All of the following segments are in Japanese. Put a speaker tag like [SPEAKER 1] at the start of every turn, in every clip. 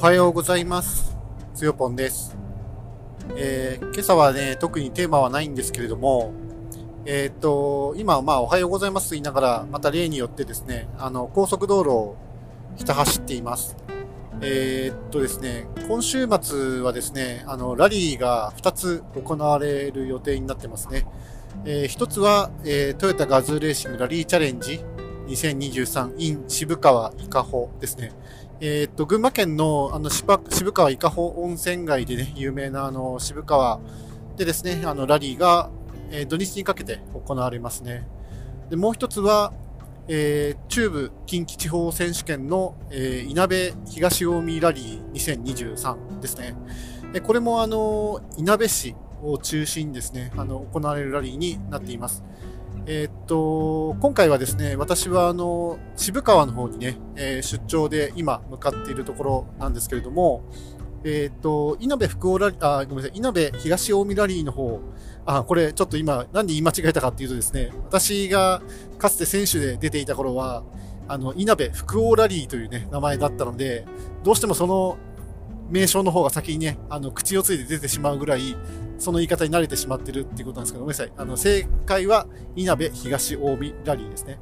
[SPEAKER 1] おはようございます。つよぽんです。えー今朝はね、特にテーマはないんですけれども、えーっと、今、まあ、おはようございますと言いながら、また例によってですね、あの、高速道路をひた走っています。えーっとですね、今週末はですね、あの、ラリーが2つ行われる予定になってますね。えー一つは、えトヨタガズーレーシングラリーチャレンジ2023 in 渋川伊香保ですね。えーっと、群馬県の、あの、渋川伊香保温泉街でね、有名な、あの、渋川でですね、あの、ラリーが、えー土日にかけて行われますね。で、もう一つは、えー中部近畿地方選手権の、えー、いなべ東近江ラリー2023ですね。これも、あの、いなべ市を中心にですね、あの、行われるラリーになっています。えーっと、今回はですね、私はあの、渋川の方にね、えー出張で今向かっているところなんですけれども、えーっと、稲部福尾ラリー、あ、ごめんなさい、稲部東近江ラリーの方、あ、これちょっと今、なんで言い間違えたかっていうとですね、私がかつて選手で出ていた頃は、あの、稲部福尾ラリーというね、名前だったので、どうしてもその名称の方が先にね、あの、口をついて出てしまうぐらい、その言い方に慣れてしまってるっていうことなんですけど、ごめんなさい。あの、正解は、稲部東近江ラリーですね。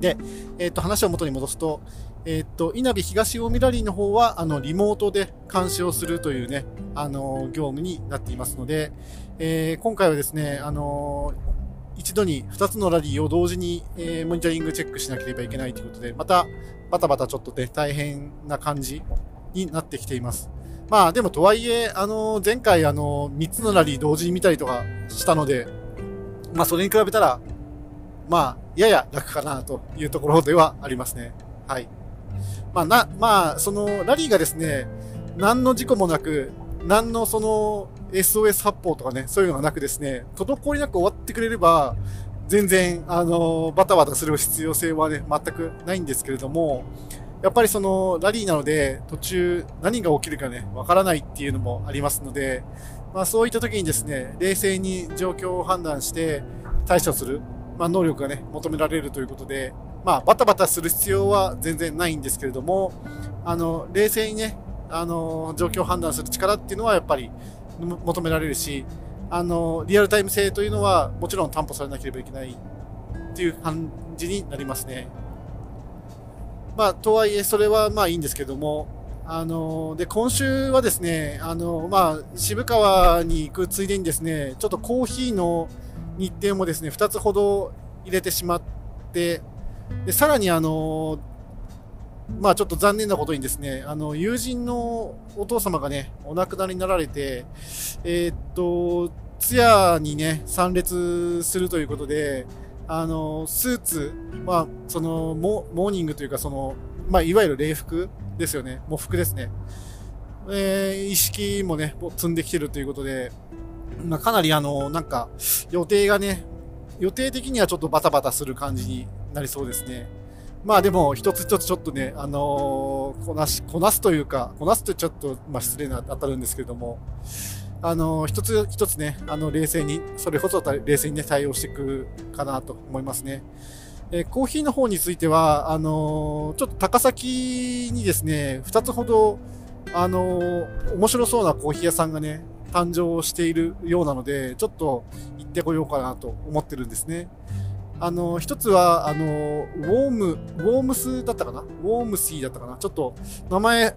[SPEAKER 1] で、えっ、と、話を元に戻すと、えっ、と、稲部東近江ラリーの方は、あの、リモートで監視をするというね、あの、業務になっていますので、えー今回はですね、あの一度に2つのラリーを同時に、えーモニタリングチェックしなければいけないということで、またバタバタちょっとね、大変な感じになってきています。まあでもとはいえ、あの前回あの3つのラリー同時に見たりとかしたので、まあそれに比べたら、まあ、やや楽かなというところではありますね。はい。まあな、まあ、そのラリーがですね、何の事故もなく、何のその SOS 発砲とかね、そういうのがなくですね、滞りなく終わってくれれば、全然、あの、バタバタする必要性はね、全くないんですけれども、やっぱりそのラリーなので、途中何が起きるかね、わからないっていうのもありますので、まあそういった時にですね、冷静に状況を判断して対処する、まあ能力がね、求められるということで、まあバタバタする必要は全然ないんですけれども、あの、冷静にね、あの、状況を判断する力っていうのはやっぱり求められるし、あの、リアルタイム性というのはもちろん担保されなければいけないっていう感じになりますね。まあ、とはいえ、それはまあいいんですけども、あの、で、今週はですね、あの、まあ、渋川に行くついでにですね、ちょっとコーヒーの日程もですね、2つほど入れてしまって、で、さらにあの、まあちょっと残念なことにですね、あの、友人のお父様がね、お亡くなりになられて、えーっと、通夜にね、参列するということで、あの、スーツ、まあ、その、モモーニングというか、その、まあ、いわゆる礼服ですよね。喪服ですね。えー、意識もね、積んできてるということで、まあ、かなりあの、なんか、予定がね、予定的にはちょっとバタバタする感じになりそうですね。まあでも、一つ一つちょっとね、あのーこなし、こなすというか、こなすとちょっと、まあ失礼な当たるんですけれども、あの一つ一つね、あの、冷静に、それこそ冷静にね、対応していくかなと思いますね。えーコーヒーの方については、あのちょっと高崎にですね、二つほど、あのー面白そうなコーヒー屋さんがね、誕生しているようなので、ちょっと行ってこようかなと思ってるんですね。あの、一つは、あの、ウォーム、ウォームスだったかな？ウォームシーだったかな？ちょっと、名前、は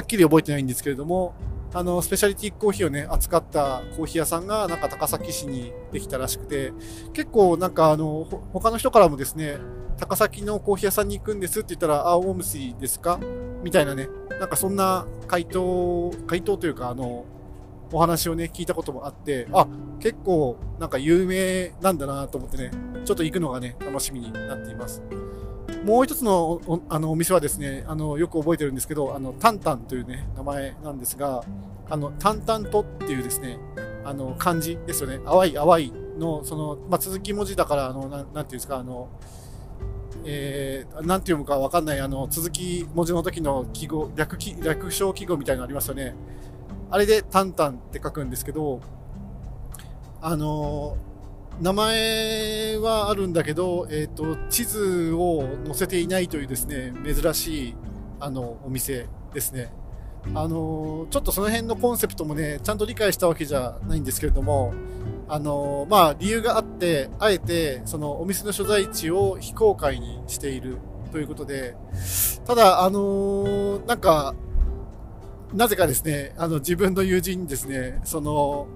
[SPEAKER 1] っきり覚えてないんですけれども、あの、スペシャリティコーヒーをね、扱ったコーヒー屋さんが、なんか高崎市にできたらしくて、結構、なんかあの、他の人からもですね、高崎のコーヒー屋さんに行くんですって言ったら、あ、ウォームシーですか？みたいなね、なんかそんな回答、回答というか、あの、お話をね、聞いたこともあって、あ、結構なんか有名なんだなと思ってね、ちょっと行くのがね、楽しみになっています。もう一つのおあのお店はですね、あのよく覚えてるんですけど、あのタンタンというね、名前なんですが、あのタンタンとっていうですね、あの漢字ですよね、淡い淡いの、その、まあ、続き文字だから、あのななんていうんですか、あの、えー、なんて読むかわかんない、あの、続き文字の時の記号、略記、略称記号みたいなのありますよね。あれでタンタンって書くんですけど、あの名前はあるんだけど、えっ、と、地図を載せていないというですね、珍しい、あの、お店ですね。あの、ちょっとその辺のコンセプトもね、ちゃんと理解したわけじゃないんですけれども、あの、まあ、理由があって、あえて、そのお店の所在地を非公開にしているということで、ただ、あの、なんか、なぜかですね、あの、自分の友人にですね、その、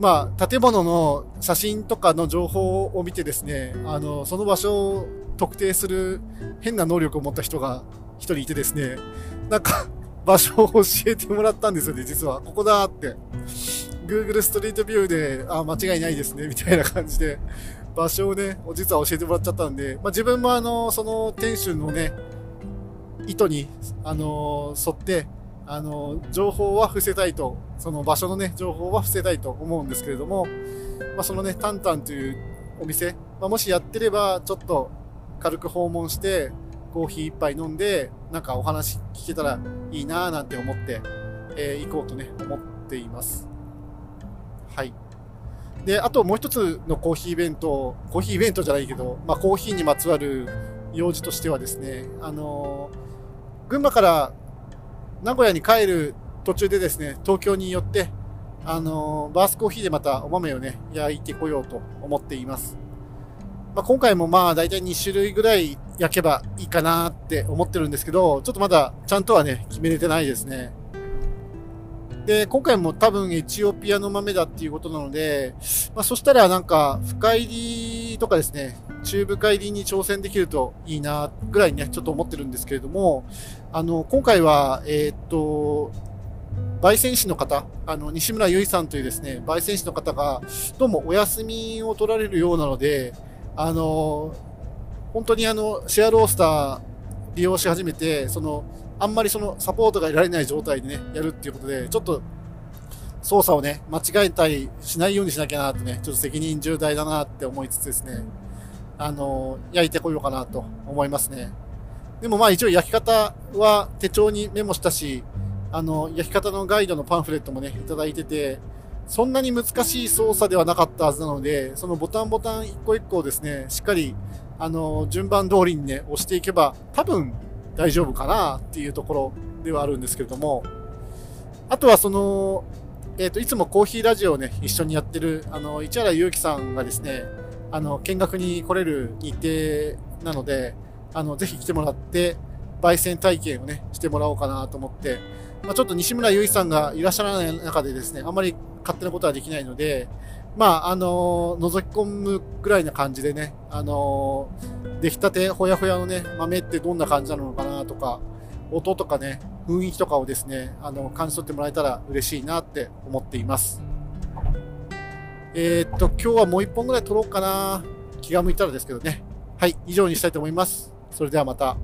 [SPEAKER 1] まあ、建物の写真とかの情報を見てですね、あの、その場所を特定する変な能力を持った人が一人いてですね、なんか、場所を教えてもらったんですよね、実は。ここだって。Google ストリートビューで、あ、間違いないですね、みたいな感じで、場所をね、実は教えてもらっちゃったんで、まあ、自分もあの、その店主のね、意図に、あの、沿って、あの、情報は伏せたいと、その場所のね、情報は伏せたいと思うんですけれども、まあ、そのね、タンタンというお店、まあ、もしやってれば、ちょっと軽く訪問して、コーヒー一杯飲んで、なんかお話聞けたらいいなぁなんて思って、えー、行こうとね、思っています。はい。で、あともう一つのコーヒーイベント、コーヒーイベントじゃないけど、まあコーヒーにまつわる用事としてはですね、あのー、群馬から名古屋に帰る途中でですね、東京に寄って、あのー、バースコーヒーでまたお豆をね、焼いてこようと思っています。まあ、今回もまあ大体2種類ぐらい焼けばいいかなって思ってるんですけど、ちょっとまだちゃんとはね、決めれてないですね。で、今回も多分エチオピアの豆だっていうことなので、まあ、そしたらなんか深入りとかですね、中深入りに挑戦できるといいなぐらいね、ちょっと思ってるんですけれども、あの、今回は、えー、っと、焙煎士の方、あの、西村由衣さんというですね、焙煎士の方が、どうもお休みを取られるようなので、あの、本当にあの、シェアロースター利用し始めて、その、あんまりそのサポートが得られない状態でね、やるっていうことで、ちょっと操作をね、間違えたりしないようにしなきゃなってね、ちょっと責任重大だなって思いつつですね、あの、焼いてこようかなと思いますね。でもまあ一応焼き方は手帳にメモしたし、あの、焼き方のガイドのパンフレットもね、いただいてて、そんなに難しい操作ではなかったはずなので、そのボタンボタン一個一個をですね、しっかり、あの、順番通りにね、押していけば、多分大丈夫かなっていうところではあるんですけれども、あとはその、え、ー、と、いつもコーヒーラジオをね、一緒にやってる、あの、市原祐樹さんがですね、あの、見学に来れる日程なので、あの、ぜひ来てもらって、焙煎体験をね、してもらおうかなと思って、まあ、ちょっと西村祐一さんがいらっしゃらない中でですね、あんまり勝手なことはできないので、まあ、あの、覗き込むぐらいな感じでね、あの、出来たてほやほやのね、豆ってどんな感じなのかなとか、音とかね、雰囲気とかをですね、あの、感じ取ってもらえたら嬉しいなって思っています。えー、っと、今日はもう一本ぐらい撮ろうかな。気が向いたらですけどね。はい、以上にしたいと思います。それではまた。